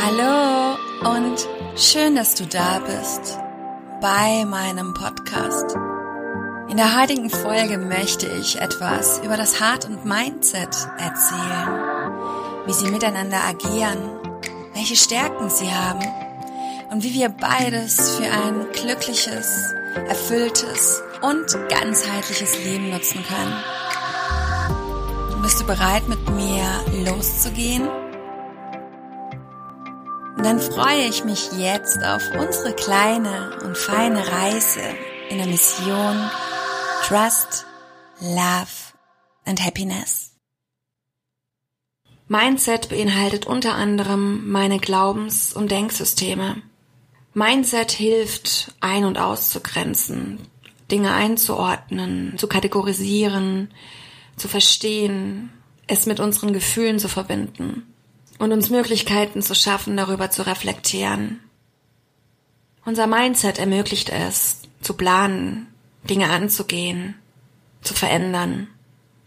Hallo und schön, dass du da bist bei meinem Podcast. In der heutigen Folge möchte ich etwas über das Heart und Mindset erzählen, wie sie miteinander agieren, welche Stärken sie haben und wie wir beides für ein glückliches, erfülltes und ganzheitliches Leben nutzen können. Bist du bereit, mit mir loszugehen? Und dann freue ich mich jetzt auf unsere kleine und feine Reise in der Mission Trust, Love and Happiness. Mindset beinhaltet unter anderem meine Glaubens- und Denksysteme. Mindset hilft, ein- und auszugrenzen, Dinge einzuordnen, zu kategorisieren, zu verstehen, es mit unseren Gefühlen zu verbinden und uns Möglichkeiten zu schaffen, darüber zu reflektieren. Unser Mindset ermöglicht es, zu planen, Dinge anzugehen, zu verändern.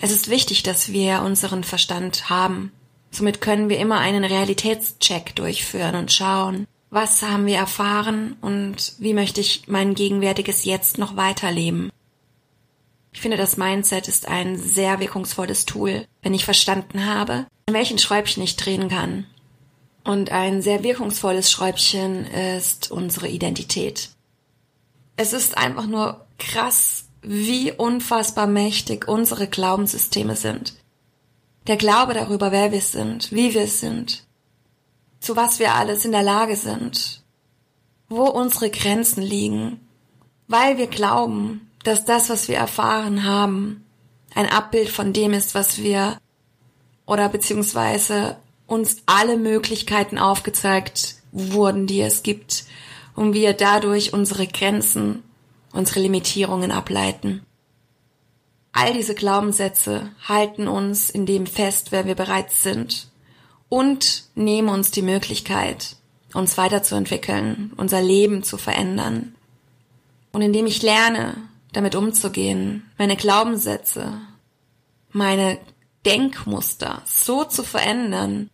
Es ist wichtig, dass wir unseren Verstand haben. Somit können wir immer einen Realitätscheck durchführen und schauen, was haben wir erfahren und wie möchte ich mein gegenwärtiges Jetzt noch weiterleben. Ich finde, das Mindset ist ein sehr wirkungsvolles Tool, wenn ich verstanden habe, an welchen Schräubchen ich drehen kann. Und ein sehr wirkungsvolles Schräubchen ist unsere Identität. Es ist einfach nur krass, wie unfassbar mächtig unsere Glaubenssysteme sind. Der Glaube darüber, wer wir sind, wie wir sind, zu was wir alles in der Lage sind, wo unsere Grenzen liegen, weil wir glauben, dass das, was wir erfahren haben, ein Abbild von dem ist, was wir oder beziehungsweise uns alle Möglichkeiten aufgezeigt wurden, die es gibt und wir dadurch unsere Grenzen, unsere Limitierungen ableiten. All diese Glaubenssätze halten uns in dem fest, wer wir bereits sind und nehmen uns die Möglichkeit, uns weiterzuentwickeln, unser Leben zu verändern. Und indem ich lerne, damit umzugehen, meine Glaubenssätze, meine Denkmuster so zu verändern,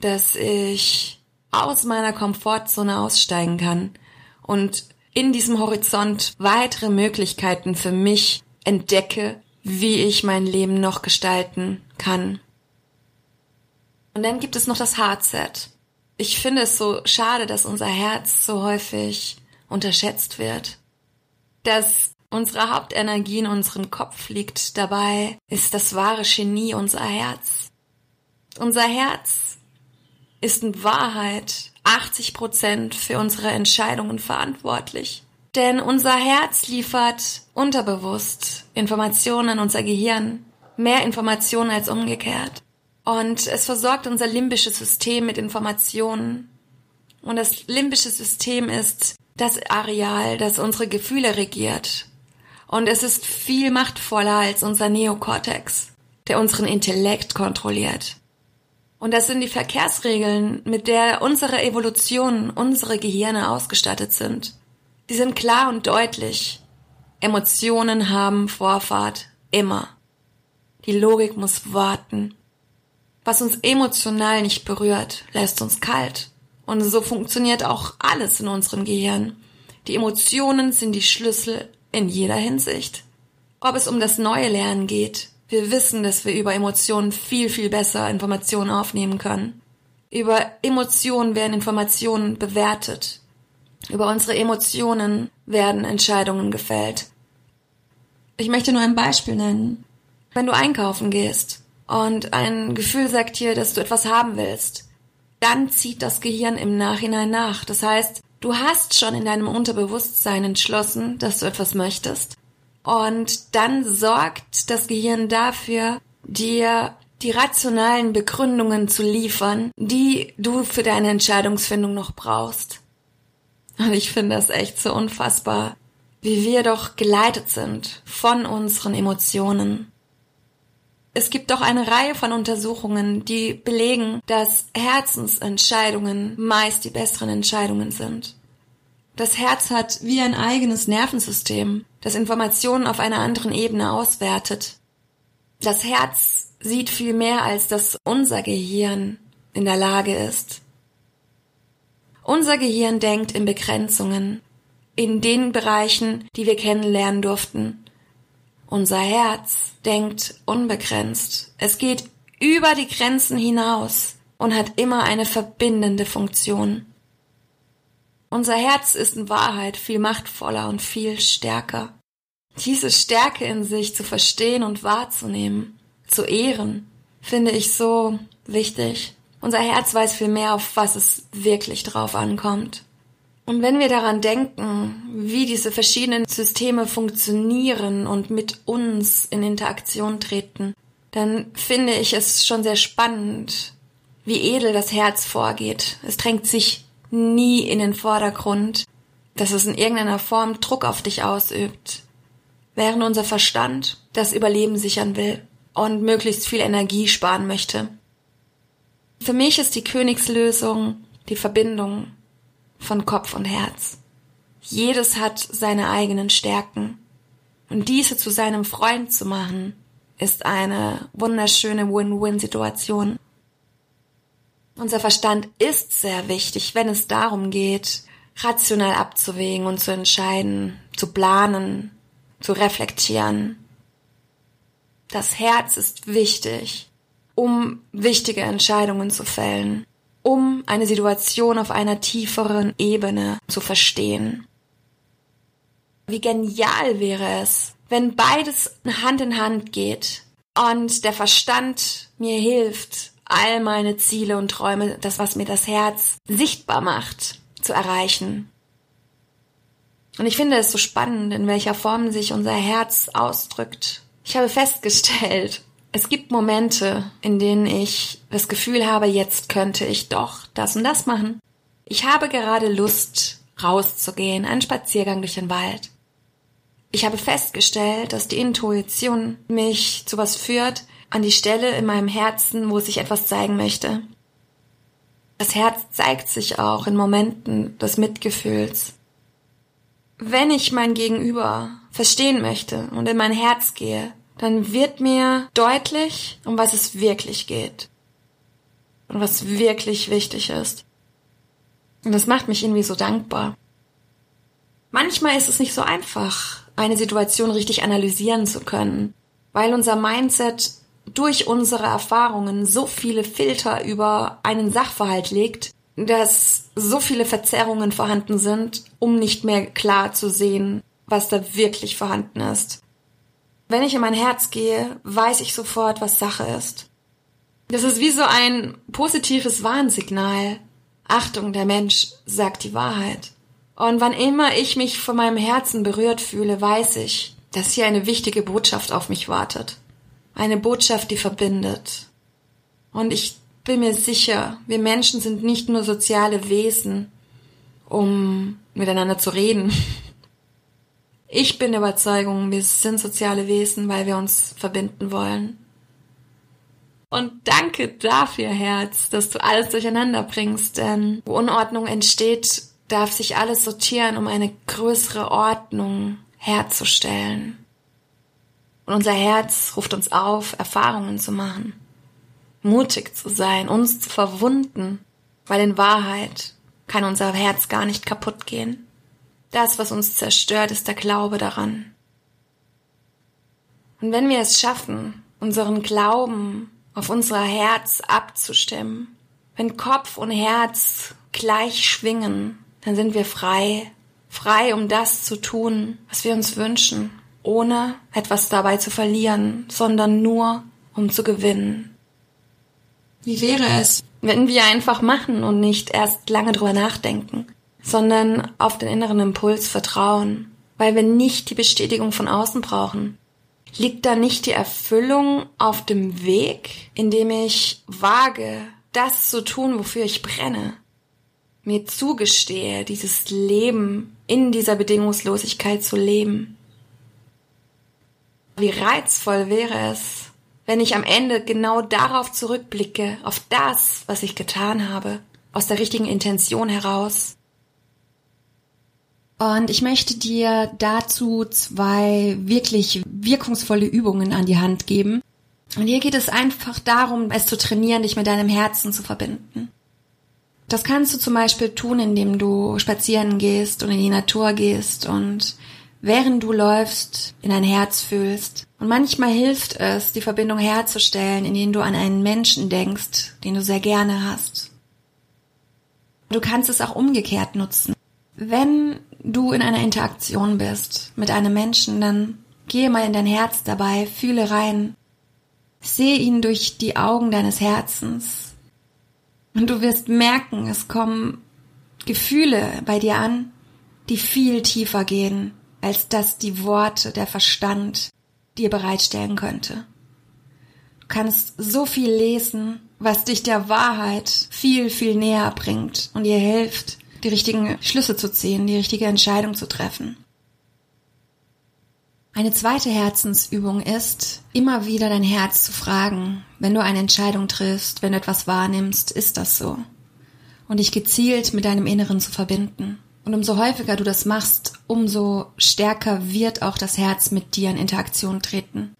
dass ich aus meiner Komfortzone aussteigen kann und in diesem Horizont weitere Möglichkeiten für mich entdecke, wie ich mein Leben noch gestalten kann. Und dann gibt es noch das Heartset. Ich finde es so schade, dass unser Herz so häufig unterschätzt wird. Dass Unsere Hauptenergie in unserem Kopf liegt dabei, ist das wahre Genie unser Herz. Unser Herz ist in Wahrheit 80 Prozent für unsere Entscheidungen verantwortlich. Denn unser Herz liefert unterbewusst Informationen an unser Gehirn, mehr Informationen als umgekehrt. Und es versorgt unser limbisches System mit Informationen. Und das limbische System ist das Areal, das unsere Gefühle regiert, und es ist viel machtvoller als unser Neokortex, der unseren Intellekt kontrolliert. Und das sind die Verkehrsregeln, mit der unsere Evolution, unsere Gehirne ausgestattet sind. Die sind klar und deutlich. Emotionen haben Vorfahrt immer. Die Logik muss warten. Was uns emotional nicht berührt, lässt uns kalt. Und so funktioniert auch alles in unserem Gehirn. Die Emotionen sind die Schlüssel in jeder Hinsicht. Ob es um das neue Lernen geht, wir wissen, dass wir über Emotionen viel, viel besser Informationen aufnehmen können. Über Emotionen werden Informationen bewertet. Über unsere Emotionen werden Entscheidungen gefällt. Ich möchte nur ein Beispiel nennen. Wenn du einkaufen gehst und ein Gefühl sagt dir, dass du etwas haben willst, dann zieht das Gehirn im Nachhinein nach. Das heißt, Du hast schon in deinem Unterbewusstsein entschlossen, dass du etwas möchtest. Und dann sorgt das Gehirn dafür, dir die rationalen Begründungen zu liefern, die du für deine Entscheidungsfindung noch brauchst. Und ich finde das echt so unfassbar, wie wir doch geleitet sind von unseren Emotionen. Es gibt doch eine Reihe von Untersuchungen, die belegen, dass Herzensentscheidungen meist die besseren Entscheidungen sind. Das Herz hat wie ein eigenes Nervensystem, das Informationen auf einer anderen Ebene auswertet. Das Herz sieht viel mehr, als dass unser Gehirn in der Lage ist. Unser Gehirn denkt in Begrenzungen, in den Bereichen, die wir kennenlernen durften. Unser Herz denkt unbegrenzt. Es geht über die Grenzen hinaus und hat immer eine verbindende Funktion. Unser Herz ist in Wahrheit viel machtvoller und viel stärker. Diese Stärke in sich zu verstehen und wahrzunehmen, zu ehren, finde ich so wichtig. Unser Herz weiß viel mehr, auf was es wirklich drauf ankommt. Und wenn wir daran denken, wie diese verschiedenen Systeme funktionieren und mit uns in Interaktion treten, dann finde ich es schon sehr spannend, wie edel das Herz vorgeht. Es drängt sich nie in den Vordergrund, dass es in irgendeiner Form Druck auf dich ausübt, während unser Verstand das Überleben sichern will und möglichst viel Energie sparen möchte. Für mich ist die Königslösung die Verbindung von Kopf und Herz. Jedes hat seine eigenen Stärken. Und diese zu seinem Freund zu machen, ist eine wunderschöne Win-Win-Situation. Unser Verstand ist sehr wichtig, wenn es darum geht, rational abzuwägen und zu entscheiden, zu planen, zu reflektieren. Das Herz ist wichtig, um wichtige Entscheidungen zu fällen, um eine Situation auf einer tieferen Ebene zu verstehen. Wie genial wäre es, wenn beides Hand in Hand geht und der Verstand mir hilft, all meine Ziele und Träume, das, was mir das Herz sichtbar macht, zu erreichen. Und ich finde es so spannend, in welcher Form sich unser Herz ausdrückt. Ich habe festgestellt, es gibt Momente, in denen ich das Gefühl habe, jetzt könnte ich doch das und das machen. Ich habe gerade Lust, rauszugehen, einen Spaziergang durch den Wald. Ich habe festgestellt, dass die Intuition mich zu was führt, an die Stelle in meinem Herzen, wo sich etwas zeigen möchte. Das Herz zeigt sich auch in Momenten des Mitgefühls. Wenn ich mein Gegenüber verstehen möchte und in mein Herz gehe, dann wird mir deutlich, um was es wirklich geht. Und was wirklich wichtig ist. Und das macht mich irgendwie so dankbar. Manchmal ist es nicht so einfach, eine Situation richtig analysieren zu können, weil unser Mindset durch unsere Erfahrungen so viele Filter über einen Sachverhalt legt, dass so viele Verzerrungen vorhanden sind, um nicht mehr klar zu sehen, was da wirklich vorhanden ist. Wenn ich in mein Herz gehe, weiß ich sofort, was Sache ist. Das ist wie so ein positives Warnsignal. Achtung, der Mensch sagt die Wahrheit. Und wann immer ich mich von meinem Herzen berührt fühle, weiß ich, dass hier eine wichtige Botschaft auf mich wartet. Eine Botschaft, die verbindet. Und ich bin mir sicher, wir Menschen sind nicht nur soziale Wesen, um miteinander zu reden, ich bin der Überzeugung, wir sind soziale Wesen, weil wir uns verbinden wollen. Und danke dafür, Herz, dass du alles durcheinander bringst, denn wo Unordnung entsteht, darf sich alles sortieren, um eine größere Ordnung herzustellen. Und unser Herz ruft uns auf, Erfahrungen zu machen, mutig zu sein, uns zu verwunden, weil in Wahrheit kann unser Herz gar nicht kaputt gehen. Das, was uns zerstört, ist der Glaube daran. Und wenn wir es schaffen, unseren Glauben auf unser Herz abzustimmen, wenn Kopf und Herz gleich schwingen, dann sind wir frei, frei, um das zu tun, was wir uns wünschen, ohne etwas dabei zu verlieren, sondern nur, um zu gewinnen. Wie wäre es, wenn wir einfach machen und nicht erst lange drüber nachdenken? Sondern auf den inneren Impuls vertrauen, weil wir nicht die Bestätigung von außen brauchen. Liegt da nicht die Erfüllung auf dem Weg, in dem ich wage, das zu tun, wofür ich brenne? Mir zugestehe, dieses Leben in dieser Bedingungslosigkeit zu leben. Wie reizvoll wäre es, wenn ich am Ende genau darauf zurückblicke, auf das, was ich getan habe, aus der richtigen Intention heraus, und ich möchte dir dazu zwei wirklich wirkungsvolle Übungen an die Hand geben. Und hier geht es einfach darum, es zu trainieren, dich mit deinem Herzen zu verbinden. Das kannst du zum Beispiel tun, indem du spazieren gehst und in die Natur gehst und während du läufst in dein Herz fühlst. Und manchmal hilft es, die Verbindung herzustellen, indem du an einen Menschen denkst, den du sehr gerne hast. Du kannst es auch umgekehrt nutzen. Wenn du in einer Interaktion bist mit einem Menschen, dann gehe mal in dein Herz dabei, fühle rein, sehe ihn durch die Augen deines Herzens und du wirst merken, es kommen Gefühle bei dir an, die viel tiefer gehen, als dass die Worte, der Verstand dir bereitstellen könnte. Du kannst so viel lesen, was dich der Wahrheit viel, viel näher bringt und dir hilft, die richtigen Schlüsse zu ziehen, die richtige Entscheidung zu treffen. Eine zweite Herzensübung ist, immer wieder dein Herz zu fragen, wenn du eine Entscheidung triffst, wenn du etwas wahrnimmst, ist das so? Und dich gezielt mit deinem Inneren zu verbinden. Und umso häufiger du das machst, umso stärker wird auch das Herz mit dir in Interaktion treten.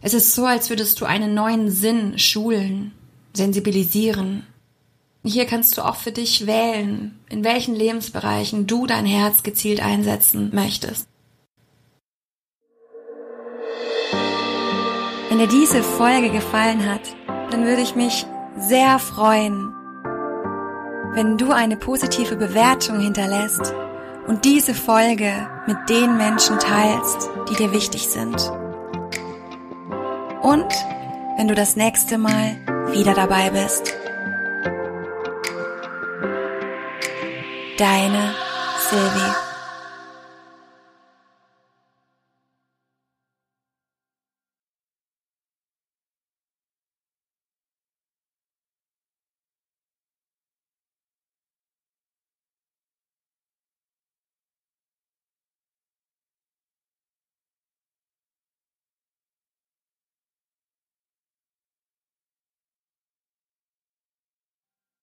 Es ist so, als würdest du einen neuen Sinn schulen, sensibilisieren. Hier kannst du auch für dich wählen, in welchen Lebensbereichen du dein Herz gezielt einsetzen möchtest. Wenn dir diese Folge gefallen hat, dann würde ich mich sehr freuen, wenn du eine positive Bewertung hinterlässt und diese Folge mit den Menschen teilst, die dir wichtig sind. Und wenn du das nächste Mal wieder dabei bist. Deine Sylvie.